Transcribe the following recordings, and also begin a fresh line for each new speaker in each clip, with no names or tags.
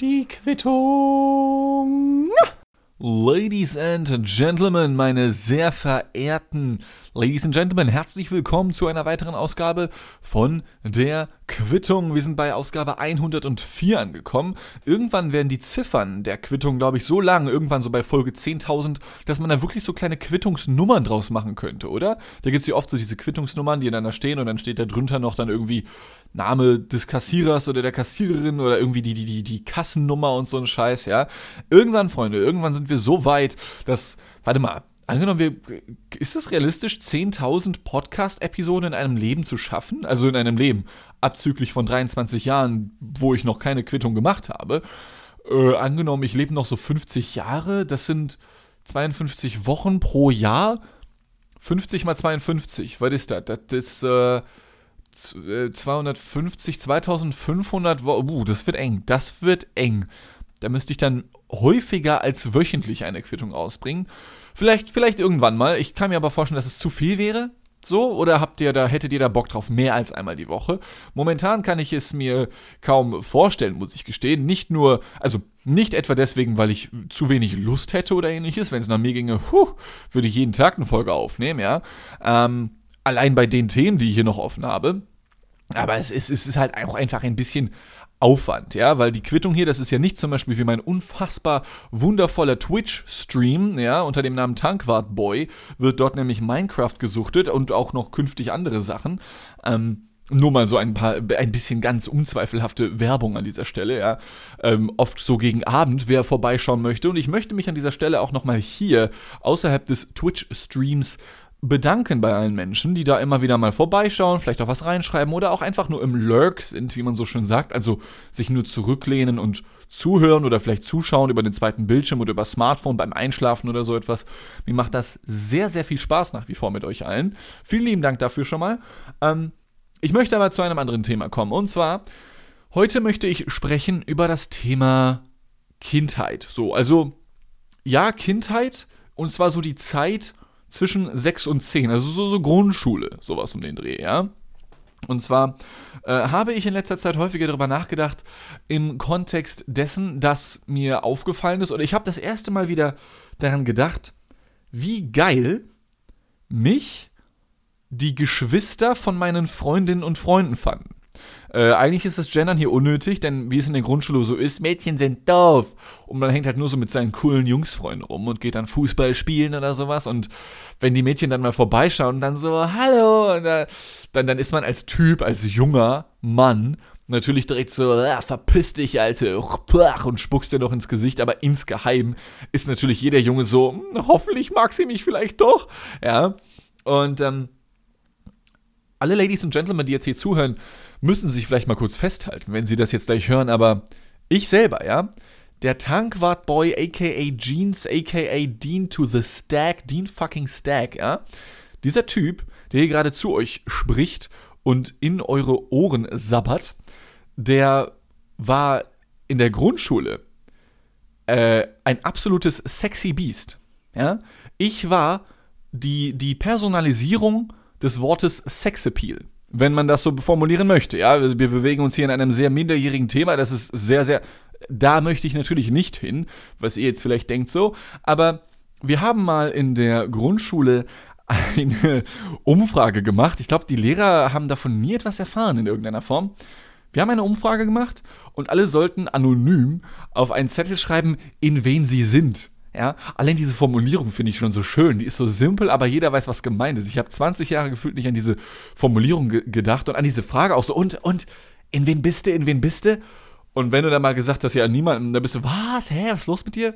Die Quittung.
Ladies and Gentlemen, meine sehr verehrten Ladies and Gentlemen, herzlich willkommen zu einer weiteren Ausgabe von der Quittung. Wir sind bei Ausgabe 104 angekommen. Irgendwann werden die Ziffern der Quittung, glaube ich, so lang, irgendwann so bei Folge 10.000, dass man da wirklich so kleine Quittungsnummern draus machen könnte, oder? Da gibt es ja oft so diese Quittungsnummern, die dann da stehen und dann steht da drunter noch dann irgendwie Name des Kassierers oder der Kassiererin oder irgendwie die, die, die, die Kassennummer und so ein Scheiß, ja. Irgendwann, Freunde, irgendwann sind wir so weit, dass, warte mal, Angenommen, wir, ist es realistisch, 10.000 Podcast-Episoden in einem Leben zu schaffen? Also in einem Leben, abzüglich von 23 Jahren, wo ich noch keine Quittung gemacht habe. Äh, angenommen, ich lebe noch so 50 Jahre, das sind 52 Wochen pro Jahr. 50 mal 52, was ist das? Das ist äh, 250, 2500 Wochen. Uh, das wird eng, das wird eng. Da müsste ich dann häufiger als wöchentlich eine Quittung ausbringen. Vielleicht, vielleicht irgendwann mal. Ich kann mir aber vorstellen, dass es zu viel wäre. So, oder habt ihr da, hättet ihr da Bock drauf, mehr als einmal die Woche? Momentan kann ich es mir kaum vorstellen, muss ich gestehen. Nicht nur, also nicht etwa deswegen, weil ich zu wenig Lust hätte oder ähnliches. Wenn es nach mir ginge, huh, würde ich jeden Tag eine Folge aufnehmen, ja. Ähm, allein bei den Themen, die ich hier noch offen habe. Aber es ist, es ist halt auch einfach ein bisschen Aufwand, ja, weil die Quittung hier, das ist ja nicht zum Beispiel wie mein unfassbar wundervoller Twitch-Stream, ja, unter dem Namen Tankwart Boy, wird dort nämlich Minecraft gesuchtet und auch noch künftig andere Sachen. Ähm, nur mal so ein paar, ein bisschen ganz unzweifelhafte Werbung an dieser Stelle, ja. Ähm, oft so gegen Abend, wer vorbeischauen möchte. Und ich möchte mich an dieser Stelle auch nochmal hier außerhalb des Twitch-Streams bedanken bei allen Menschen, die da immer wieder mal vorbeischauen, vielleicht auch was reinschreiben oder auch einfach nur im Lurk sind, wie man so schön sagt, also sich nur zurücklehnen und zuhören oder vielleicht zuschauen über den zweiten Bildschirm oder über Smartphone beim Einschlafen oder so etwas. Mir macht das sehr, sehr viel Spaß nach wie vor mit euch allen. Vielen lieben Dank dafür schon mal. Ähm, ich möchte aber zu einem anderen Thema kommen und zwar, heute möchte ich sprechen über das Thema Kindheit. So, also ja, Kindheit und zwar so die Zeit, zwischen 6 und 10, also so, so Grundschule, sowas um den Dreh, ja. Und zwar äh, habe ich in letzter Zeit häufiger darüber nachgedacht, im Kontext dessen, dass mir aufgefallen ist, oder ich habe das erste Mal wieder daran gedacht, wie geil mich die Geschwister von meinen Freundinnen und Freunden fanden. Äh, eigentlich ist das Gendern hier unnötig, denn wie es in der Grundschule so ist, Mädchen sind doof. Und man hängt halt nur so mit seinen coolen Jungsfreunden rum und geht dann Fußball spielen oder sowas. Und wenn die Mädchen dann mal vorbeischauen, dann so, hallo, dann, dann, ist man als Typ, als junger Mann natürlich direkt so, ah, verpiss dich, Alte, und spuckst dir noch ins Gesicht, aber insgeheim ist natürlich jeder Junge so, hm, hoffentlich mag sie mich vielleicht doch, ja. Und ähm, alle Ladies und Gentlemen, die jetzt hier zuhören, müssen sich vielleicht mal kurz festhalten, wenn sie das jetzt gleich hören, aber ich selber, ja, der Tankwart Boy, aka Jeans, aka Dean to the Stack, Dean fucking Stack, ja, dieser Typ, der hier gerade zu euch spricht und in eure Ohren sabbert, der war in der Grundschule äh, ein absolutes sexy Beast. Ja? Ich war die, die Personalisierung des Wortes Sexappeal wenn man das so formulieren möchte. Ja, wir bewegen uns hier in einem sehr minderjährigen Thema. Das ist sehr, sehr. Da möchte ich natürlich nicht hin, was ihr jetzt vielleicht denkt so. Aber wir haben mal in der Grundschule eine Umfrage gemacht. Ich glaube, die Lehrer haben davon nie etwas erfahren in irgendeiner Form. Wir haben eine Umfrage gemacht und alle sollten anonym auf einen Zettel schreiben, in wen sie sind. Ja, allein diese Formulierung finde ich schon so schön. Die ist so simpel, aber jeder weiß, was gemeint ist. Ich habe 20 Jahre gefühlt nicht an diese Formulierung ge gedacht und an diese Frage auch so. Und, und, in wen bist du, in wen bist du? Und wenn du dann mal gesagt hast, ja, niemanden, dann bist du, was, hä, was ist los mit dir?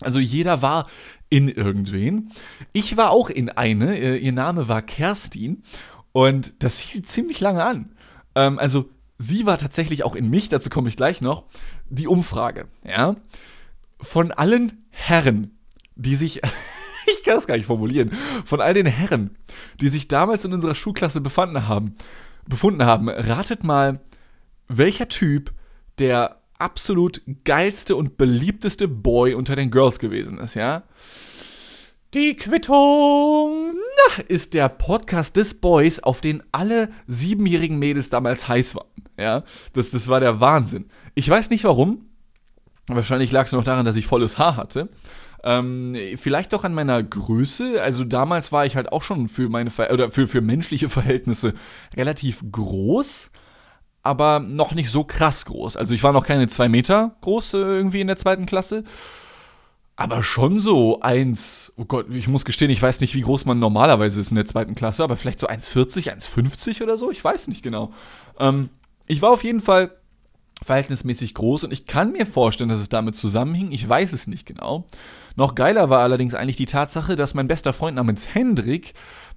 Also jeder war in irgendwen. Ich war auch in eine, äh, ihr Name war Kerstin und das hielt ziemlich lange an. Ähm, also sie war tatsächlich auch in mich, dazu komme ich gleich noch, die Umfrage, ja. Von allen Herren, die sich, ich kann es gar nicht formulieren, von all den Herren, die sich damals in unserer Schulklasse befanden haben, befunden haben, ratet mal, welcher Typ der absolut geilste und beliebteste Boy unter den Girls gewesen ist, ja? Die Quittung na, ist der Podcast des Boys, auf den alle siebenjährigen Mädels damals heiß waren. Ja, das, das war der Wahnsinn. Ich weiß nicht warum. Wahrscheinlich lag es noch daran, dass ich volles Haar hatte. Ähm, vielleicht auch an meiner Größe. Also damals war ich halt auch schon für meine Ver oder für, für menschliche Verhältnisse relativ groß, aber noch nicht so krass groß. Also ich war noch keine zwei Meter groß äh, irgendwie in der zweiten Klasse. Aber schon so eins, oh Gott, ich muss gestehen, ich weiß nicht, wie groß man normalerweise ist in der zweiten Klasse, aber vielleicht so 1,40, 1,50 oder so, ich weiß nicht genau. Ähm, ich war auf jeden Fall verhältnismäßig groß und ich kann mir vorstellen, dass es damit zusammenhing. Ich weiß es nicht genau. Noch geiler war allerdings eigentlich die Tatsache, dass mein bester Freund namens Hendrik,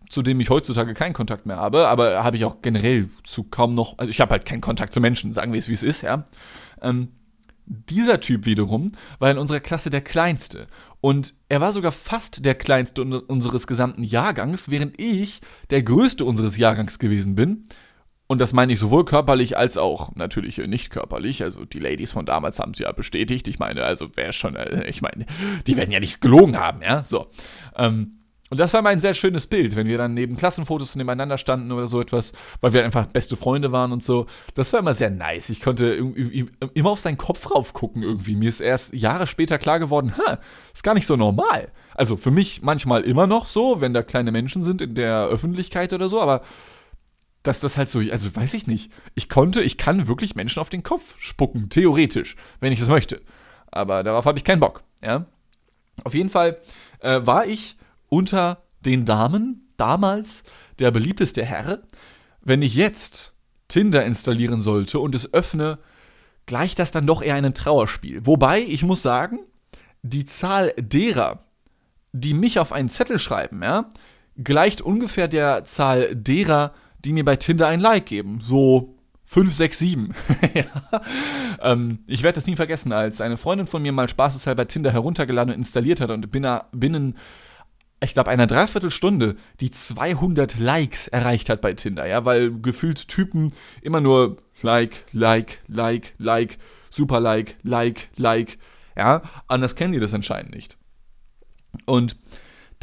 zu dem ich heutzutage keinen Kontakt mehr habe, aber habe ich auch generell zu kaum noch, also ich habe halt keinen Kontakt zu Menschen, sagen wir es wie es ist, ja. Ähm, dieser Typ wiederum war in unserer Klasse der kleinste. Und er war sogar fast der kleinste unseres gesamten Jahrgangs, während ich der größte unseres Jahrgangs gewesen bin. Und das meine ich sowohl körperlich als auch natürlich nicht körperlich. Also die Ladies von damals haben es ja bestätigt. Ich meine, also wer schon, äh, ich meine, die werden ja nicht gelogen haben, ja. So. Ähm, und das war mal ein sehr schönes Bild, wenn wir dann neben Klassenfotos nebeneinander standen oder so etwas, weil wir einfach beste Freunde waren und so. Das war immer sehr nice. Ich konnte immer auf seinen Kopf rauf gucken irgendwie. Mir ist erst Jahre später klar geworden, ha, ist gar nicht so normal. Also für mich manchmal immer noch so, wenn da kleine Menschen sind in der Öffentlichkeit oder so, aber dass das halt so, also weiß ich nicht. Ich konnte, ich kann wirklich Menschen auf den Kopf spucken, theoretisch, wenn ich es möchte. Aber darauf habe ich keinen Bock, ja. Auf jeden Fall äh, war ich unter den Damen damals der beliebteste Herr. Wenn ich jetzt Tinder installieren sollte und es öffne, gleicht das dann doch eher einem Trauerspiel. Wobei, ich muss sagen, die Zahl derer, die mich auf einen Zettel schreiben, ja, gleicht ungefähr der Zahl derer, die mir bei Tinder ein Like geben. So 5, 6, 7. ja. ähm, ich werde das nie vergessen, als eine Freundin von mir mal spaßeshalber Tinder heruntergeladen und installiert hat und binnen, ich glaube, einer Dreiviertelstunde die 200 Likes erreicht hat bei Tinder, ja, weil gefühlt Typen immer nur Like, Like, Like, Like, Super Like, Like, Like, ja, anders kennen die das anscheinend nicht. Und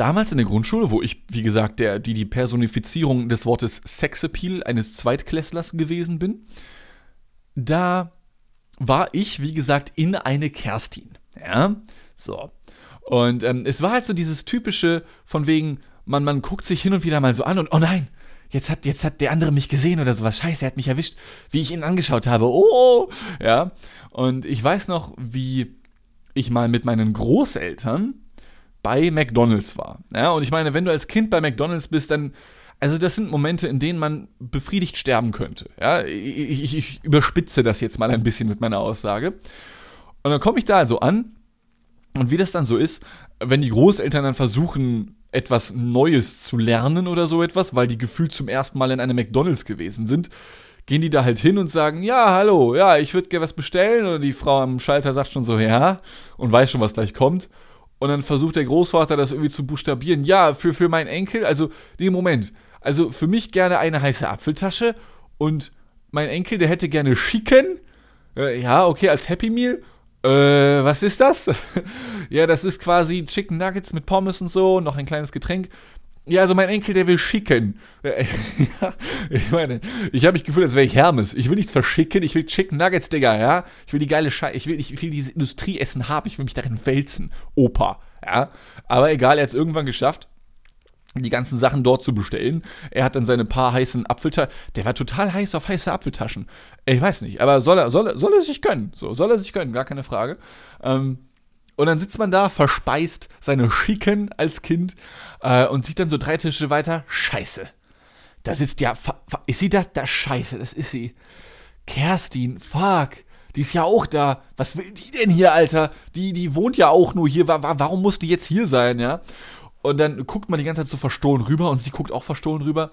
damals in der Grundschule, wo ich, wie gesagt, der, die, die Personifizierung des Wortes Sexappeal eines Zweitklässlers gewesen bin, da war ich, wie gesagt, in eine Kerstin. Ja, so. Und ähm, es war halt so dieses typische, von wegen, man, man guckt sich hin und wieder mal so an und, oh nein, jetzt hat, jetzt hat der andere mich gesehen oder sowas. Scheiße, er hat mich erwischt, wie ich ihn angeschaut habe. Oh, ja. Und ich weiß noch, wie ich mal mit meinen Großeltern bei McDonald's war. Ja, und ich meine, wenn du als Kind bei McDonald's bist, dann, also das sind Momente, in denen man befriedigt sterben könnte. Ja, ich, ich, ich überspitze das jetzt mal ein bisschen mit meiner Aussage. Und dann komme ich da also an und wie das dann so ist, wenn die Großeltern dann versuchen, etwas Neues zu lernen oder so etwas, weil die gefühlt zum ersten Mal in einem McDonald's gewesen sind, gehen die da halt hin und sagen, ja, hallo, ja, ich würde gerne was bestellen. Oder die Frau am Schalter sagt schon so, ja, und weiß schon, was gleich kommt. Und dann versucht der Großvater das irgendwie zu buchstabieren. Ja, für, für meinen Enkel, also, nee, Moment. Also für mich gerne eine heiße Apfeltasche und mein Enkel, der hätte gerne Chicken. Äh, ja, okay, als Happy Meal. Äh, was ist das? ja, das ist quasi Chicken Nuggets mit Pommes und so, noch ein kleines Getränk. Ja, also mein Enkel, der will schicken. ja, ich meine, ich habe mich gefühlt, als wäre ich Hermes. Ich will nichts verschicken, ich will Chicken Nuggets, Digga, ja. Ich will die geile Scheiße, ich will, ich will diese Industrieessen haben, ich will mich darin wälzen. Opa, ja. Aber egal, er hat es irgendwann geschafft die ganzen Sachen dort zu bestellen. Er hat dann seine paar heißen Apfeltaschen. Der war total heiß auf heiße Apfeltaschen. Ich weiß nicht, aber soll er, soll er, soll er sich gönnen. So, soll er sich gönnen, gar keine Frage. Ähm, und dann sitzt man da, verspeist seine Schicken als Kind äh, und sieht dann so drei Tische weiter. Scheiße. Da sitzt ja. Ist sie das? Da Scheiße, das ist sie. Kerstin, fuck. Die ist ja auch da. Was will die denn hier, Alter? Die, die wohnt ja auch nur hier. Warum muss die jetzt hier sein, ja? Und dann guckt man die ganze Zeit so verstohlen rüber und sie guckt auch verstohlen rüber.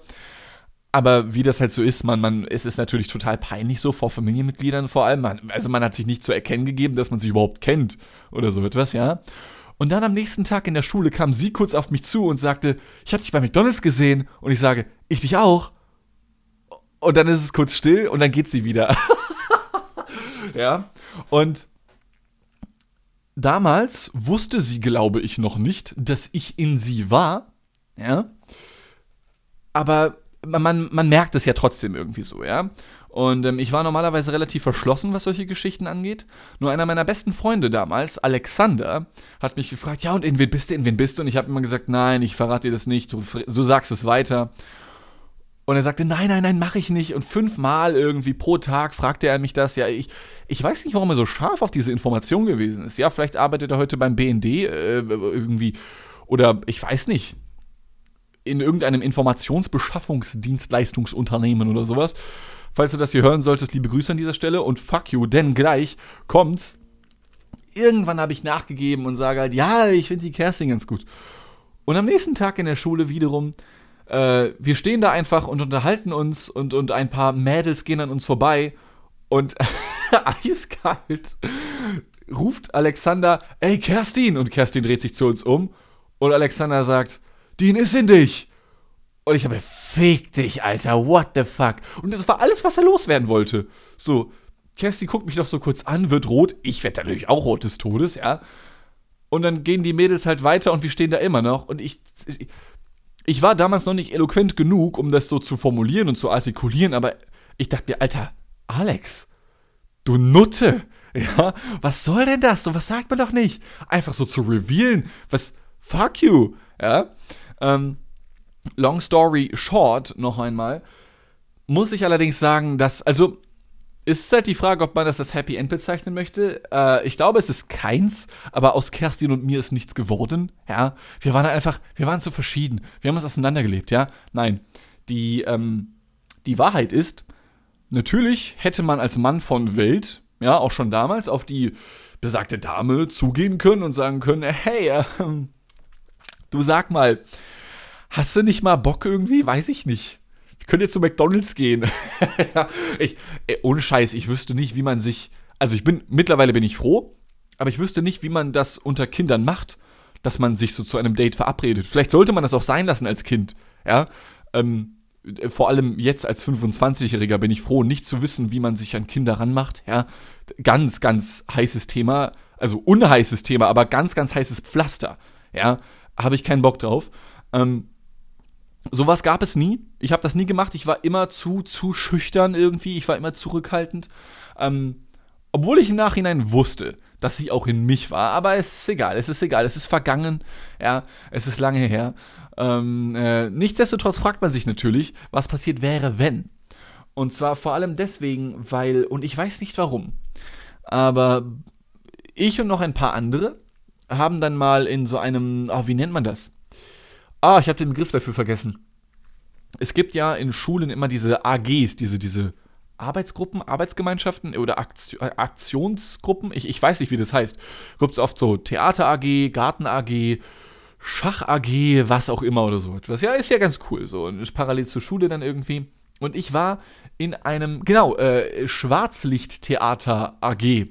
Aber wie das halt so ist, man, man, es ist natürlich total peinlich so vor Familienmitgliedern vor allem. Man, also man hat sich nicht zu erkennen gegeben, dass man sich überhaupt kennt oder so etwas, ja. Und dann am nächsten Tag in der Schule kam sie kurz auf mich zu und sagte, ich habe dich bei McDonald's gesehen. Und ich sage, ich dich auch. Und dann ist es kurz still und dann geht sie wieder. ja. Und damals wusste sie, glaube ich, noch nicht, dass ich in sie war. Ja. Aber man, man merkt es ja trotzdem irgendwie so, ja. Und ähm, ich war normalerweise relativ verschlossen, was solche Geschichten angeht. Nur einer meiner besten Freunde damals, Alexander, hat mich gefragt, ja, und in wen bist du, in wen bist du? Und ich habe immer gesagt, nein, ich verrate dir das nicht, du, du sagst es weiter. Und er sagte, nein, nein, nein, mache ich nicht. Und fünfmal irgendwie pro Tag fragte er mich das. Ja, ich, ich weiß nicht, warum er so scharf auf diese Information gewesen ist. Ja, vielleicht arbeitet er heute beim BND äh, irgendwie. Oder ich weiß nicht in irgendeinem Informationsbeschaffungsdienstleistungsunternehmen oder sowas. Falls du das hier hören solltest, liebe Grüße an dieser Stelle und fuck you, denn gleich kommt's. Irgendwann habe ich nachgegeben und sage halt, ja, ich finde die Kerstin ganz gut. Und am nächsten Tag in der Schule wiederum, äh, wir stehen da einfach und unterhalten uns und, und ein paar Mädels gehen an uns vorbei und eiskalt ruft Alexander, ey Kerstin! Und Kerstin dreht sich zu uns um und Alexander sagt, Dean ist in dich. Und ich habe, fick dich, Alter, what the fuck? Und das war alles, was er loswerden wollte. So, Kerstin guckt mich doch so kurz an, wird rot. Ich werde natürlich auch rot des Todes, ja. Und dann gehen die Mädels halt weiter und wir stehen da immer noch. Und ich, ich war damals noch nicht eloquent genug, um das so zu formulieren und zu artikulieren, aber ich dachte mir, Alter, Alex, du Nutte, ja, was soll denn das? So was sagt man doch nicht. Einfach so zu revealen, was, fuck you, ja. Ähm, long story short, noch einmal, muss ich allerdings sagen, dass, also, ist halt die Frage, ob man das als Happy End bezeichnen möchte. Äh, ich glaube, es ist keins, aber aus Kerstin und mir ist nichts geworden. Ja, wir waren einfach, wir waren zu verschieden. Wir haben uns auseinandergelebt, ja. Nein, die, ähm, die Wahrheit ist, natürlich hätte man als Mann von Welt, ja, auch schon damals, auf die besagte Dame zugehen können und sagen können, hey, äh, du sag mal, hast du nicht mal Bock irgendwie? Weiß ich nicht. Ich könnte jetzt zu McDonalds gehen. ich, ey, ohne Scheiß, ich wüsste nicht, wie man sich. Also ich bin, mittlerweile bin ich froh, aber ich wüsste nicht, wie man das unter Kindern macht, dass man sich so zu einem Date verabredet. Vielleicht sollte man das auch sein lassen als Kind. Ja. Ähm, vor allem jetzt als 25-Jähriger bin ich froh, nicht zu wissen, wie man sich an Kinder ranmacht. Ja, ganz, ganz heißes Thema, also unheißes Thema, aber ganz, ganz heißes Pflaster. Ja, habe ich keinen Bock drauf. Ähm, Sowas gab es nie. Ich habe das nie gemacht. Ich war immer zu, zu schüchtern irgendwie. Ich war immer zurückhaltend. Ähm, obwohl ich im Nachhinein wusste, dass sie auch in mich war. Aber es ist egal. Es ist egal. Es ist vergangen. Ja, es ist lange her. Ähm, äh, nichtsdestotrotz fragt man sich natürlich, was passiert wäre, wenn. Und zwar vor allem deswegen, weil, und ich weiß nicht warum, aber ich und noch ein paar andere haben dann mal in so einem, oh, wie nennt man das? Ah, ich habe den Begriff dafür vergessen. Es gibt ja in Schulen immer diese AGs, diese, diese Arbeitsgruppen, Arbeitsgemeinschaften oder Aktionsgruppen. Ich, ich weiß nicht, wie das heißt. Gibt es oft so Theater AG, Garten AG, Schach AG, was auch immer oder so etwas. Ja, ist ja ganz cool. So und ist parallel zur Schule dann irgendwie. Und ich war in einem, genau, äh, Schwarzlichttheater AG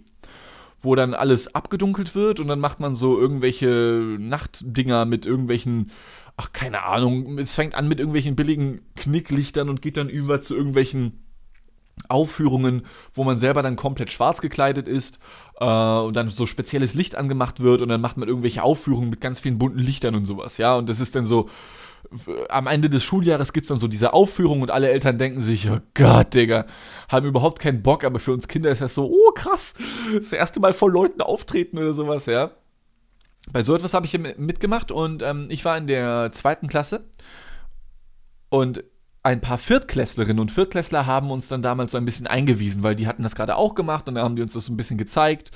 wo dann alles abgedunkelt wird und dann macht man so irgendwelche Nachtdinger mit irgendwelchen ach, keine Ahnung, es fängt an mit irgendwelchen billigen Knicklichtern und geht dann über zu irgendwelchen Aufführungen, wo man selber dann komplett schwarz gekleidet ist äh, und dann so spezielles Licht angemacht wird und dann macht man irgendwelche Aufführungen mit ganz vielen bunten Lichtern und sowas, ja, und das ist dann so, am Ende des Schuljahres gibt es dann so diese Aufführung und alle Eltern denken sich, oh Gott, Digga, haben überhaupt keinen Bock, aber für uns Kinder ist das so, oh krass, das erste Mal vor Leuten auftreten oder sowas, ja bei so etwas habe ich mitgemacht und ähm, ich war in der zweiten Klasse und ein paar Viertklässlerinnen und Viertklässler haben uns dann damals so ein bisschen eingewiesen, weil die hatten das gerade auch gemacht und dann haben die uns das so ein bisschen gezeigt.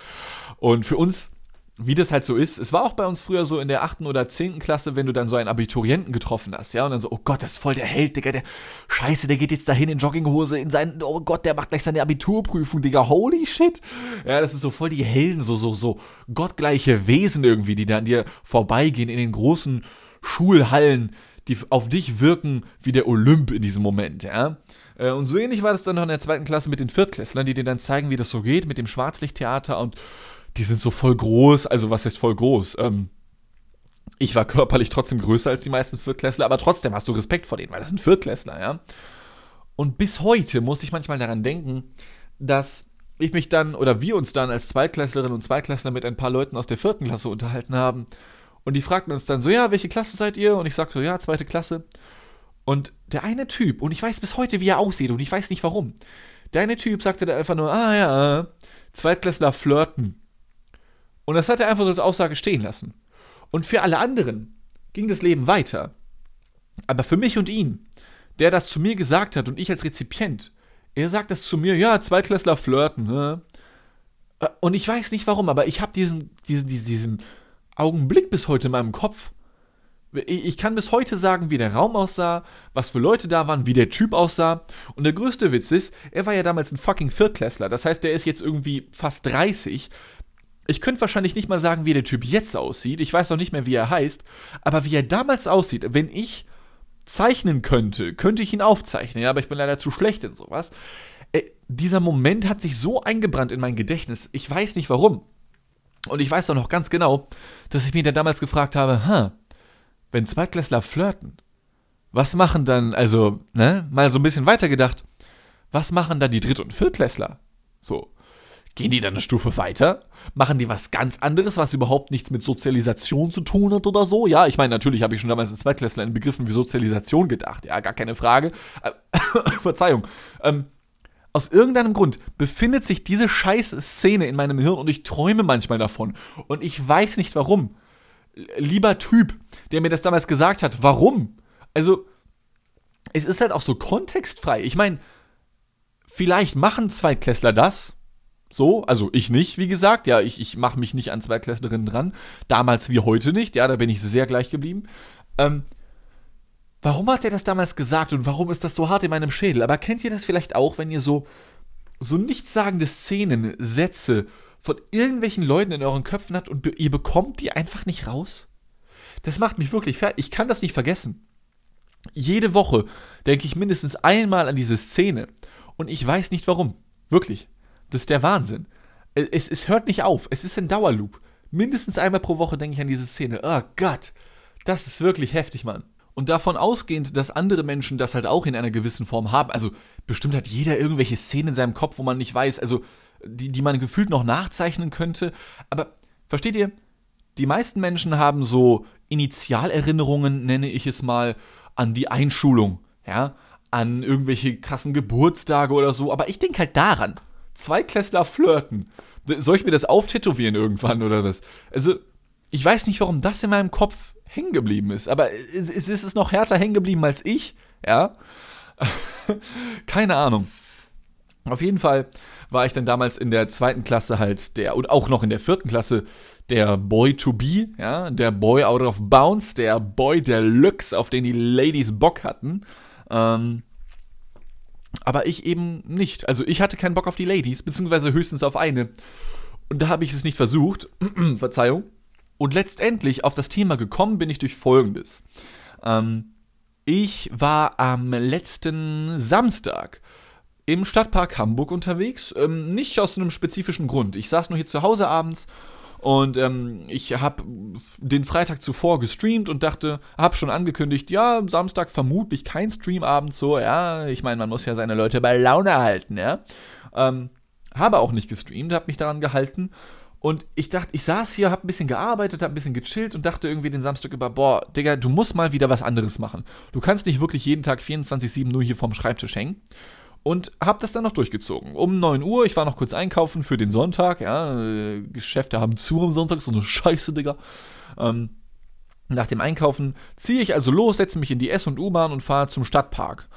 Und für uns wie das halt so ist, es war auch bei uns früher so in der 8. oder 10. Klasse, wenn du dann so einen Abiturienten getroffen hast, ja, und dann so, oh Gott, das ist voll der Held, Digga, der Scheiße, der geht jetzt dahin in Jogginghose in seinen, oh Gott, der macht gleich seine Abiturprüfung, Digga, holy shit. Ja, das ist so voll die Helden, so, so, so gottgleiche Wesen irgendwie, die da an dir vorbeigehen in den großen Schulhallen, die auf dich wirken wie der Olymp in diesem Moment, ja. Äh, und so ähnlich war das dann noch in der zweiten Klasse mit den Viertklässlern, die dir dann zeigen, wie das so geht mit dem Schwarzlichttheater und die sind so voll groß, also was heißt voll groß? Ähm, ich war körperlich trotzdem größer als die meisten Viertklässler, aber trotzdem hast du Respekt vor denen, weil das sind Viertklässler, ja. Und bis heute muss ich manchmal daran denken, dass ich mich dann, oder wir uns dann als Zweiklässlerinnen und Zweiklässler mit ein paar Leuten aus der vierten Klasse unterhalten haben. Und die fragten uns dann so, ja, welche Klasse seid ihr? Und ich sagte so, ja, zweite Klasse. Und der eine Typ, und ich weiß bis heute, wie er aussieht, und ich weiß nicht warum. Der eine Typ sagte dann einfach nur, ah ja, Zweitklässler flirten. Und das hat er einfach so als Aussage stehen lassen. Und für alle anderen ging das Leben weiter. Aber für mich und ihn, der das zu mir gesagt hat und ich als Rezipient, er sagt das zu mir, ja, Zweitklässler flirten. Ne? Und ich weiß nicht warum, aber ich habe diesen, diesen, diesen Augenblick bis heute in meinem Kopf. Ich kann bis heute sagen, wie der Raum aussah, was für Leute da waren, wie der Typ aussah. Und der größte Witz ist, er war ja damals ein fucking Viertklässler. Das heißt, der ist jetzt irgendwie fast 30. Ich könnte wahrscheinlich nicht mal sagen, wie der Typ jetzt aussieht. Ich weiß noch nicht mehr, wie er heißt. Aber wie er damals aussieht, wenn ich zeichnen könnte, könnte ich ihn aufzeichnen, ja, aber ich bin leider zu schlecht in sowas. Äh, dieser Moment hat sich so eingebrannt in mein Gedächtnis, ich weiß nicht warum. Und ich weiß auch noch ganz genau, dass ich mir dann damals gefragt habe, ha, wenn Zweitklässler flirten, was machen dann, also, ne, mal so ein bisschen weitergedacht, was machen dann die Dritt- und Viertklässler? So, Gehen die dann eine Stufe weiter? Machen die was ganz anderes, was überhaupt nichts mit Sozialisation zu tun hat oder so? Ja, ich meine, natürlich habe ich schon damals in Zweitklässler in Begriffen wie Sozialisation gedacht. Ja, gar keine Frage. Verzeihung. Ähm, aus irgendeinem Grund befindet sich diese scheiß Szene in meinem Hirn und ich träume manchmal davon. Und ich weiß nicht warum. Lieber Typ, der mir das damals gesagt hat, warum? Also, es ist halt auch so kontextfrei. Ich meine, vielleicht machen Zweitklässler das, so, also ich nicht, wie gesagt. Ja, ich, ich mache mich nicht an Zweitklässlerinnen dran. Damals wie heute nicht. Ja, da bin ich sehr gleich geblieben. Ähm, warum hat er das damals gesagt und warum ist das so hart in meinem Schädel? Aber kennt ihr das vielleicht auch, wenn ihr so, so nichtssagende Szenen, Sätze von irgendwelchen Leuten in euren Köpfen habt und ihr bekommt die einfach nicht raus? Das macht mich wirklich fertig. Ich kann das nicht vergessen. Jede Woche denke ich mindestens einmal an diese Szene und ich weiß nicht warum. Wirklich. Das ist der Wahnsinn. Es, es hört nicht auf. Es ist ein Dauerloop. Mindestens einmal pro Woche denke ich an diese Szene. Oh Gott, das ist wirklich heftig, Mann. Und davon ausgehend, dass andere Menschen das halt auch in einer gewissen Form haben, also bestimmt hat jeder irgendwelche Szenen in seinem Kopf, wo man nicht weiß, also die, die man gefühlt noch nachzeichnen könnte. Aber versteht ihr, die meisten Menschen haben so Initialerinnerungen, nenne ich es mal, an die Einschulung, ja, an irgendwelche krassen Geburtstage oder so. Aber ich denke halt daran. Zweiklässler flirten. Soll ich mir das auftätowieren irgendwann oder was? Also, ich weiß nicht, warum das in meinem Kopf hängen geblieben ist, aber es, ist noch härter hängen geblieben als ich, ja? Keine Ahnung. Auf jeden Fall war ich dann damals in der zweiten Klasse halt der, und auch noch in der vierten Klasse, der Boy to be, ja, der Boy out of bounds, der Boy Deluxe, auf den die Ladies Bock hatten. Ähm, aber ich eben nicht. Also ich hatte keinen Bock auf die Ladies, beziehungsweise höchstens auf eine. Und da habe ich es nicht versucht. Verzeihung. Und letztendlich auf das Thema gekommen bin ich durch Folgendes. Ähm, ich war am letzten Samstag im Stadtpark Hamburg unterwegs. Ähm, nicht aus einem spezifischen Grund. Ich saß nur hier zu Hause abends und ähm, ich habe den Freitag zuvor gestreamt und dachte, habe schon angekündigt, ja, Samstag vermutlich kein Streamabend so, ja. Ich meine, man muss ja seine Leute bei Laune halten, ja. Ähm, habe auch nicht gestreamt, habe mich daran gehalten. Und ich dachte, ich saß hier, habe ein bisschen gearbeitet, habe ein bisschen gechillt und dachte irgendwie den Samstag über, boah, Digga, du musst mal wieder was anderes machen. Du kannst nicht wirklich jeden Tag 24-7 nur hier vorm Schreibtisch hängen und habe das dann noch durchgezogen. Um 9 Uhr, ich war noch kurz einkaufen für den Sonntag, ja, äh, Geschäfte haben zu am Sonntag, so eine Scheiße, Digga. Ähm, nach dem Einkaufen ziehe ich also los, setze mich in die S- und U-Bahn und fahre zum Stadtpark.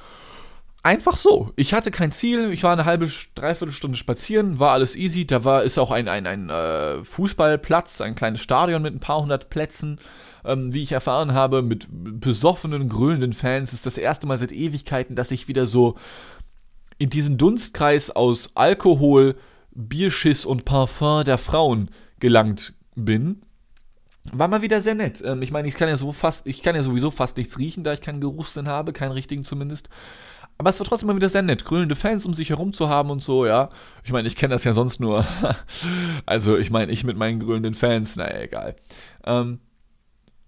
Einfach so. Ich hatte kein Ziel, ich war eine halbe, dreiviertel Stunde spazieren, war alles easy. Da war, ist auch ein, ein, ein äh, Fußballplatz, ein kleines Stadion mit ein paar hundert Plätzen. Ähm, wie ich erfahren habe, mit besoffenen, grölenden Fans. ist das erste Mal seit Ewigkeiten, dass ich wieder so in diesen Dunstkreis aus Alkohol, Bierschiss und Parfum der Frauen gelangt bin. War mal wieder sehr nett. Ähm, ich meine, ich kann ja so fast, ich kann ja sowieso fast nichts riechen, da ich keinen Geruchssinn habe, keinen richtigen zumindest. Aber es war trotzdem mal wieder sehr nett, grölende Fans um sich herum zu haben und so, ja. Ich meine, ich kenne das ja sonst nur. also, ich meine, ich mit meinen grölenden Fans, naja, egal. Ähm,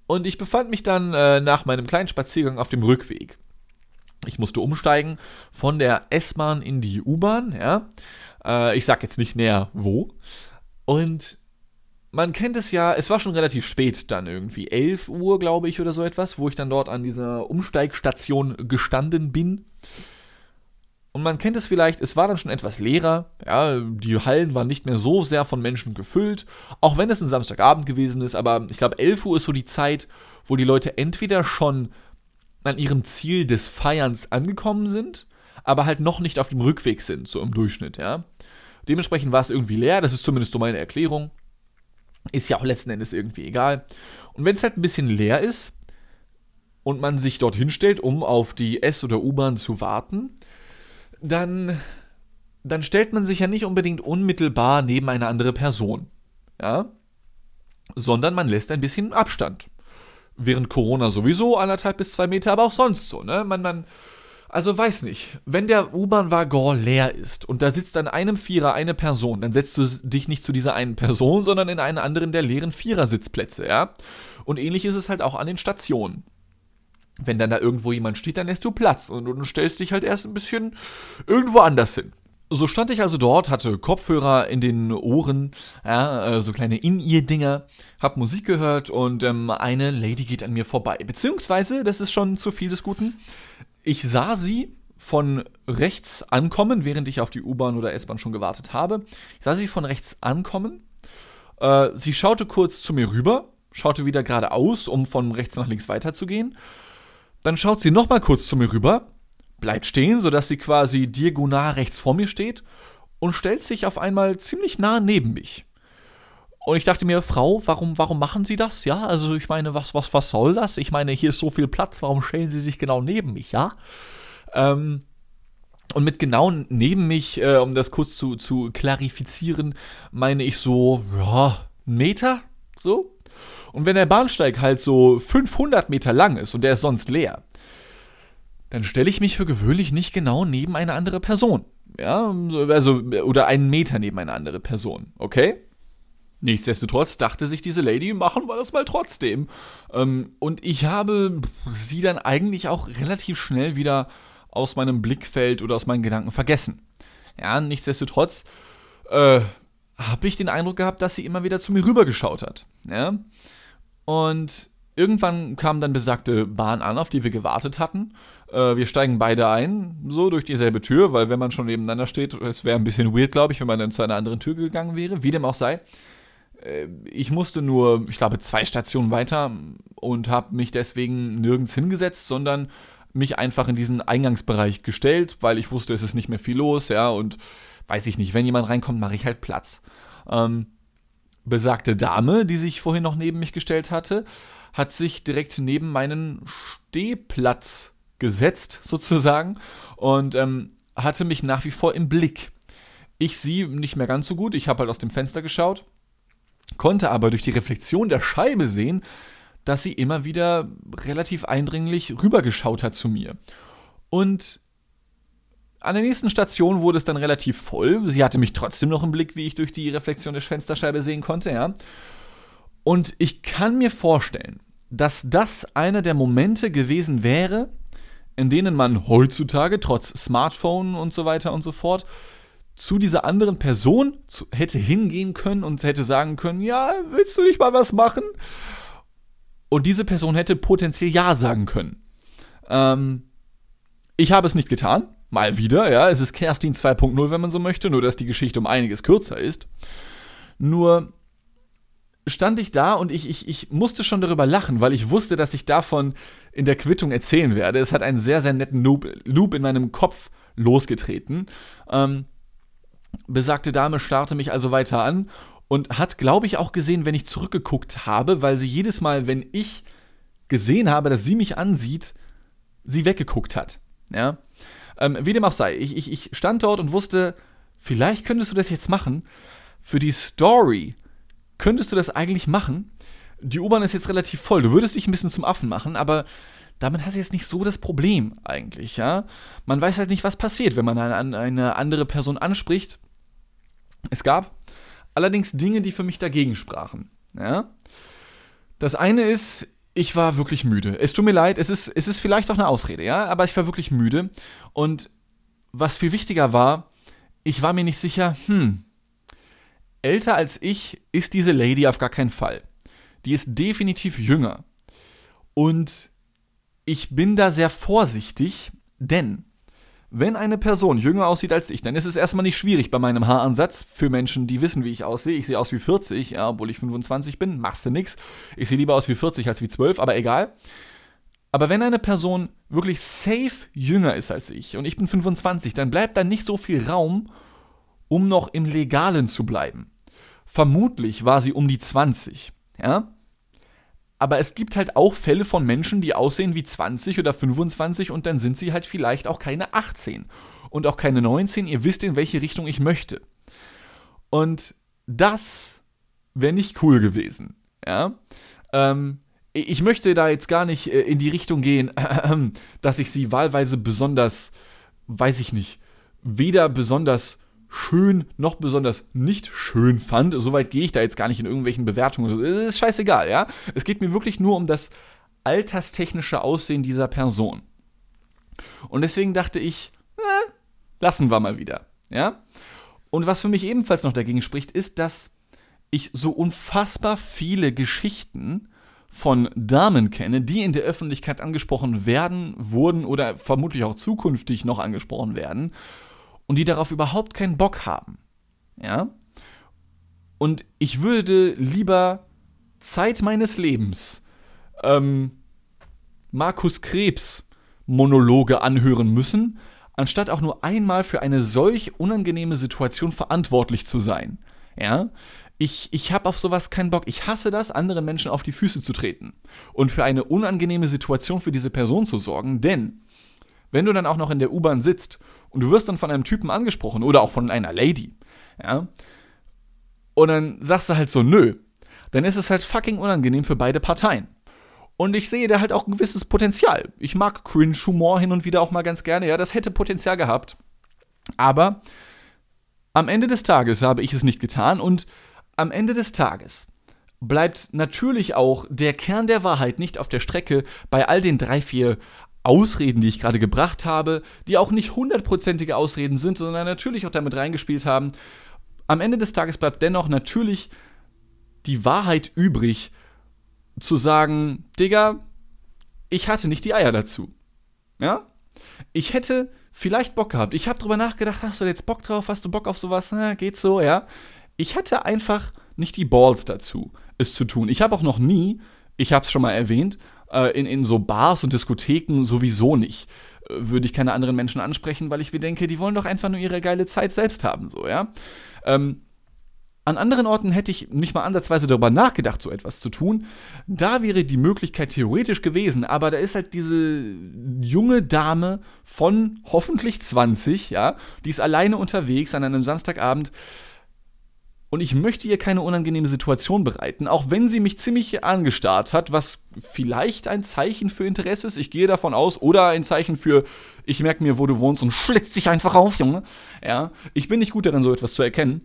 und ich befand mich dann äh, nach meinem kleinen Spaziergang auf dem Rückweg. Ich musste umsteigen von der S-Bahn in die U-Bahn, ja. Äh, ich sag jetzt nicht näher wo. Und man kennt es ja, es war schon relativ spät dann irgendwie, 11 Uhr glaube ich oder so etwas, wo ich dann dort an dieser Umsteigstation gestanden bin. Und man kennt es vielleicht, es war dann schon etwas leerer, ja, die Hallen waren nicht mehr so sehr von Menschen gefüllt, auch wenn es ein Samstagabend gewesen ist, aber ich glaube 11 Uhr ist so die Zeit, wo die Leute entweder schon an ihrem Ziel des Feierns angekommen sind, aber halt noch nicht auf dem Rückweg sind, so im Durchschnitt, ja. Dementsprechend war es irgendwie leer, das ist zumindest so meine Erklärung. Ist ja auch letzten Endes irgendwie egal. Und wenn es halt ein bisschen leer ist und man sich dorthin stellt, um auf die S- oder U-Bahn zu warten, dann, dann stellt man sich ja nicht unbedingt unmittelbar neben eine andere Person. Ja? Sondern man lässt ein bisschen Abstand. Während Corona sowieso anderthalb bis zwei Meter, aber auch sonst so, ne? Man, man, also weiß nicht, wenn der U-Bahn-Waggon leer ist und da sitzt an einem Vierer eine Person, dann setzt du dich nicht zu dieser einen Person, sondern in einen anderen der leeren Vierersitzplätze, ja? Und ähnlich ist es halt auch an den Stationen wenn dann da irgendwo jemand steht, dann lässt du Platz und, du stellst dich halt erst ein bisschen irgendwo anders hin. So stand ich also dort, hatte Kopfhörer in den Ohren, ja, äh, so kleine In-Ear-Dinger, hab Musik gehört und ähm, eine Lady geht an mir vorbei. Beziehungsweise, das ist schon zu viel des Guten, ich sah sie von rechts ankommen, während ich auf die U-Bahn oder S-Bahn schon gewartet habe. Ich sah sie von rechts ankommen. Äh, sie schaute kurz zu mir rüber, schaute wieder geradeaus, um von rechts nach links weiterzugehen dann schaut sie nochmal kurz zu mir rüber, bleibt stehen, sodass sie quasi diagonal rechts vor mir steht und stellt sich auf einmal ziemlich nah neben mich. Und ich dachte mir, Frau, warum, warum machen Sie das? Ja, also ich meine, was, was, was soll das? Ich meine, hier ist so viel Platz, warum stellen Sie sich genau neben mich, ja? Ähm, und mit genau neben mich, äh, um das kurz zu, zu klarifizieren, meine ich so, ja, Meter, so. Und wenn der Bahnsteig halt so 500 Meter lang ist und der ist sonst leer, dann stelle ich mich für gewöhnlich nicht genau neben eine andere Person. Ja, also, oder einen Meter neben eine andere Person, okay? Nichtsdestotrotz dachte sich diese Lady, machen wir das mal trotzdem. Ähm, und ich habe sie dann eigentlich auch relativ schnell wieder aus meinem Blickfeld oder aus meinen Gedanken vergessen. Ja, nichtsdestotrotz äh, habe ich den Eindruck gehabt, dass sie immer wieder zu mir rübergeschaut hat. Ja? Und irgendwann kam dann besagte Bahn an, auf die wir gewartet hatten. Äh, wir steigen beide ein, so durch dieselbe Tür, weil wenn man schon nebeneinander steht, es wäre ein bisschen weird, glaube ich, wenn man dann zu einer anderen Tür gegangen wäre. Wie dem auch sei. Äh, ich musste nur, ich glaube, zwei Stationen weiter und habe mich deswegen nirgends hingesetzt, sondern mich einfach in diesen Eingangsbereich gestellt, weil ich wusste, es ist nicht mehr viel los, ja, und weiß ich nicht, wenn jemand reinkommt, mache ich halt Platz. Ähm, besagte Dame, die sich vorhin noch neben mich gestellt hatte, hat sich direkt neben meinen Stehplatz gesetzt, sozusagen, und ähm, hatte mich nach wie vor im Blick. Ich sie nicht mehr ganz so gut, ich habe halt aus dem Fenster geschaut, konnte aber durch die Reflexion der Scheibe sehen, dass sie immer wieder relativ eindringlich rübergeschaut hat zu mir. Und an der nächsten Station wurde es dann relativ voll. Sie hatte mich trotzdem noch im Blick, wie ich durch die Reflexion der Fensterscheibe sehen konnte, ja. Und ich kann mir vorstellen, dass das einer der Momente gewesen wäre, in denen man heutzutage, trotz Smartphone und so weiter und so fort, zu dieser anderen Person zu, hätte hingehen können und hätte sagen können, ja, willst du nicht mal was machen? Und diese Person hätte potenziell Ja sagen können. Ähm, ich habe es nicht getan. Mal wieder, ja. Es ist Kerstin 2.0, wenn man so möchte, nur dass die Geschichte um einiges kürzer ist. Nur stand ich da und ich, ich, ich musste schon darüber lachen, weil ich wusste, dass ich davon in der Quittung erzählen werde. Es hat einen sehr, sehr netten Loop, Loop in meinem Kopf losgetreten. Ähm, besagte Dame starrte mich also weiter an und hat, glaube ich, auch gesehen, wenn ich zurückgeguckt habe, weil sie jedes Mal, wenn ich gesehen habe, dass sie mich ansieht, sie weggeguckt hat. Ja. Ähm, wie dem auch sei, ich, ich, ich stand dort und wusste, vielleicht könntest du das jetzt machen. Für die Story könntest du das eigentlich machen. Die U-Bahn ist jetzt relativ voll. Du würdest dich ein bisschen zum Affen machen, aber damit hast du jetzt nicht so das Problem eigentlich, ja. Man weiß halt nicht, was passiert, wenn man eine, andere Person anspricht. Es gab allerdings Dinge, die für mich dagegen sprachen, ja. Das eine ist, ich war wirklich müde. Es tut mir leid, es ist, es ist vielleicht auch eine Ausrede, ja, aber ich war wirklich müde. Und was viel wichtiger war, ich war mir nicht sicher, hm, älter als ich ist diese Lady auf gar keinen Fall. Die ist definitiv jünger. Und ich bin da sehr vorsichtig, denn wenn eine Person jünger aussieht als ich, dann ist es erstmal nicht schwierig bei meinem Haaransatz für Menschen, die wissen, wie ich aussehe. Ich sehe aus wie 40, ja, obwohl ich 25 bin, machst du nix. Ich sehe lieber aus wie 40 als wie 12, aber egal. Aber wenn eine Person wirklich safe jünger ist als ich und ich bin 25, dann bleibt da nicht so viel Raum, um noch im Legalen zu bleiben. Vermutlich war sie um die 20, ja. Aber es gibt halt auch Fälle von Menschen, die aussehen wie 20 oder 25 und dann sind sie halt vielleicht auch keine 18 und auch keine 19. Ihr wisst, in welche Richtung ich möchte. Und das wäre nicht cool gewesen. Ja. Ähm, ich möchte da jetzt gar nicht äh, in die Richtung gehen, dass ich sie wahlweise besonders, weiß ich nicht, weder besonders schön noch besonders nicht schön fand. Soweit gehe ich da jetzt gar nicht in irgendwelchen Bewertungen. Es ist scheißegal, ja. Es geht mir wirklich nur um das alterstechnische Aussehen dieser Person. Und deswegen dachte ich, äh, lassen wir mal wieder, ja. Und was für mich ebenfalls noch dagegen spricht, ist, dass ich so unfassbar viele Geschichten von Damen kenne, die in der Öffentlichkeit angesprochen werden, wurden oder vermutlich auch zukünftig noch angesprochen werden und die darauf überhaupt keinen Bock haben. Ja? Und ich würde lieber Zeit meines Lebens ähm, Markus Krebs Monologe anhören müssen, anstatt auch nur einmal für eine solch unangenehme Situation verantwortlich zu sein. Ja? Ich, ich habe auf sowas keinen Bock. Ich hasse das, anderen Menschen auf die Füße zu treten und für eine unangenehme Situation für diese Person zu sorgen, denn wenn du dann auch noch in der U-Bahn sitzt und du wirst dann von einem Typen angesprochen oder auch von einer Lady, ja, und dann sagst du halt so, nö, dann ist es halt fucking unangenehm für beide Parteien. Und ich sehe da halt auch ein gewisses Potenzial. Ich mag Cringe-Humor hin und wieder auch mal ganz gerne, ja, das hätte Potenzial gehabt. Aber am Ende des Tages habe ich es nicht getan und am Ende des Tages bleibt natürlich auch der Kern der Wahrheit nicht auf der Strecke bei all den drei, vier Ausreden, die ich gerade gebracht habe, die auch nicht hundertprozentige Ausreden sind, sondern natürlich auch damit reingespielt haben. Am Ende des Tages bleibt dennoch natürlich die Wahrheit übrig, zu sagen, Digga, ich hatte nicht die Eier dazu. Ja? Ich hätte vielleicht Bock gehabt. Ich habe drüber nachgedacht, hast du jetzt Bock drauf? Hast du Bock auf sowas? Na, geht so, ja? Ich hatte einfach nicht die Balls dazu, es zu tun. Ich habe auch noch nie, ich habe es schon mal erwähnt, äh, in, in so Bars und Diskotheken sowieso nicht. Äh, würde ich keine anderen Menschen ansprechen, weil ich mir denke, die wollen doch einfach nur ihre geile Zeit selbst haben, so, ja. Ähm, an anderen Orten hätte ich nicht mal ansatzweise darüber nachgedacht, so etwas zu tun. Da wäre die Möglichkeit theoretisch gewesen, aber da ist halt diese junge Dame von hoffentlich 20, ja, die ist alleine unterwegs an einem Samstagabend und ich möchte ihr keine unangenehme Situation bereiten, auch wenn sie mich ziemlich angestarrt hat, was vielleicht ein Zeichen für Interesse ist. Ich gehe davon aus, oder ein Zeichen für, ich merke mir, wo du wohnst und schlitz dich einfach auf, Junge. Ja, ich bin nicht gut darin, so etwas zu erkennen.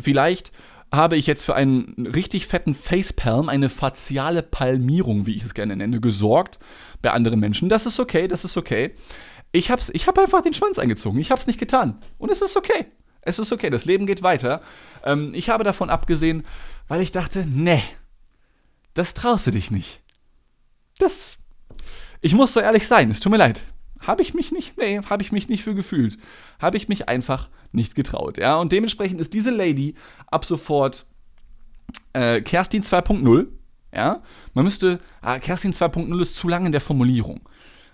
Vielleicht habe ich jetzt für einen richtig fetten Facepalm, eine faciale Palmierung, wie ich es gerne nenne, gesorgt bei anderen Menschen. Das ist okay, das ist okay. Ich hab's, ich hab einfach den Schwanz eingezogen. Ich hab's nicht getan. Und es ist okay. Es ist okay, das Leben geht weiter. Ähm, ich habe davon abgesehen, weil ich dachte, nee, das traust du dich nicht. Das. Ich muss so ehrlich sein, es tut mir leid. Habe ich mich nicht, nee, habe ich mich nicht für gefühlt. Habe ich mich einfach nicht getraut. Ja, und dementsprechend ist diese Lady ab sofort äh, Kerstin 2.0. Ja, man müsste, ah, Kerstin 2.0 ist zu lang in der Formulierung.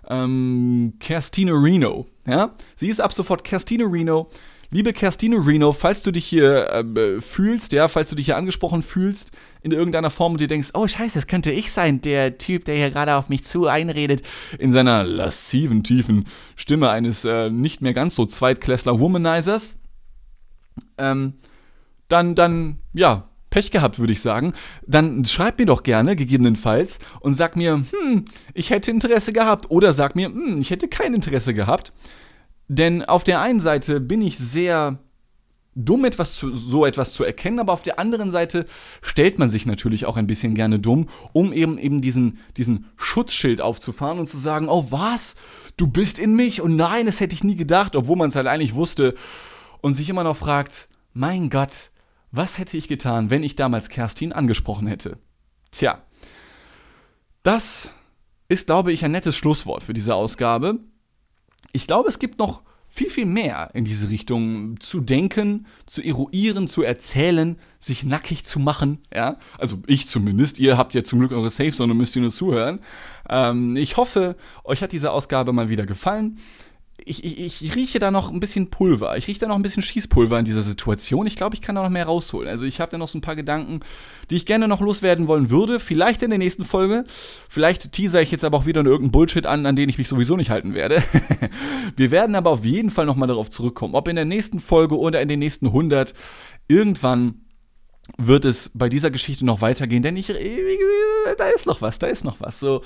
Ähm, Kerstine Reno. Ja, sie ist ab sofort Kerstine Reno. Liebe Kerstine Reno, falls du dich hier äh, fühlst, ja, falls du dich hier angesprochen fühlst in irgendeiner Form und dir denkst, oh scheiße, das könnte ich sein, der Typ, der hier gerade auf mich zu einredet, in seiner lassiven, tiefen Stimme eines äh, nicht mehr ganz so Zweitklässler Womanizers, ähm, dann, dann, ja, Pech gehabt, würde ich sagen, dann schreib mir doch gerne, gegebenenfalls, und sag mir, hm, ich hätte Interesse gehabt. Oder sag mir, hm, ich hätte kein Interesse gehabt. Denn auf der einen Seite bin ich sehr dumm, etwas zu, so etwas zu erkennen, aber auf der anderen Seite stellt man sich natürlich auch ein bisschen gerne dumm, um eben, eben diesen, diesen Schutzschild aufzufahren und zu sagen, oh was, du bist in mich und nein, das hätte ich nie gedacht, obwohl man es halt eigentlich wusste. und sich immer noch fragt, mein Gott, was hätte ich getan, wenn ich damals Kerstin angesprochen hätte? Tja, das ist, glaube ich, ein nettes Schlusswort für diese Ausgabe. Ich glaube, es gibt noch viel, viel mehr in diese Richtung zu denken, zu eruieren, zu erzählen, sich nackig zu machen. Ja, also ich zumindest. Ihr habt ja zum Glück eure Safe und müsst ihr nur zuhören. Ähm, ich hoffe, euch hat diese Ausgabe mal wieder gefallen ich, ich, ich, rieche da noch ein bisschen Pulver. Ich rieche da noch ein bisschen Schießpulver in dieser Situation. Ich glaube, ich kann da noch mehr rausholen. Also ich habe da noch so ein paar Gedanken, die ich gerne noch loswerden wollen würde. Vielleicht in der nächsten Folge. Vielleicht teaser ich jetzt aber auch wieder irgendeinen Bullshit an, an den ich mich sowieso nicht halten werde. Wir werden aber auf jeden Fall nochmal darauf zurückkommen. Ob in der nächsten Folge oder in den nächsten 100. Irgendwann wird es bei dieser Geschichte noch weitergehen, denn ich, da ist noch was, da ist noch was. So,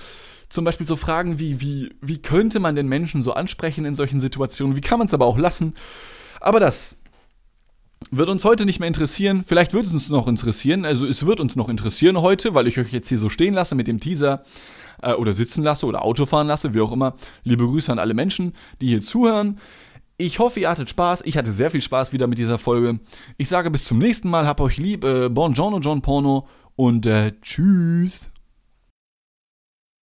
zum Beispiel so Fragen wie, wie, wie könnte man den Menschen so ansprechen in solchen Situationen, wie kann man es aber auch lassen. Aber das wird uns heute nicht mehr interessieren. Vielleicht wird es uns noch interessieren. Also es wird uns noch interessieren heute, weil ich euch jetzt hier so stehen lasse mit dem Teaser äh, oder sitzen lasse oder Auto fahren lasse, wie auch immer. Liebe Grüße an alle Menschen, die hier zuhören. Ich hoffe, ihr hattet Spaß. Ich hatte sehr viel Spaß wieder mit dieser Folge. Ich sage bis zum nächsten Mal. Hab euch lieb. Äh, Buongiorno, John Porno. Und äh, tschüss.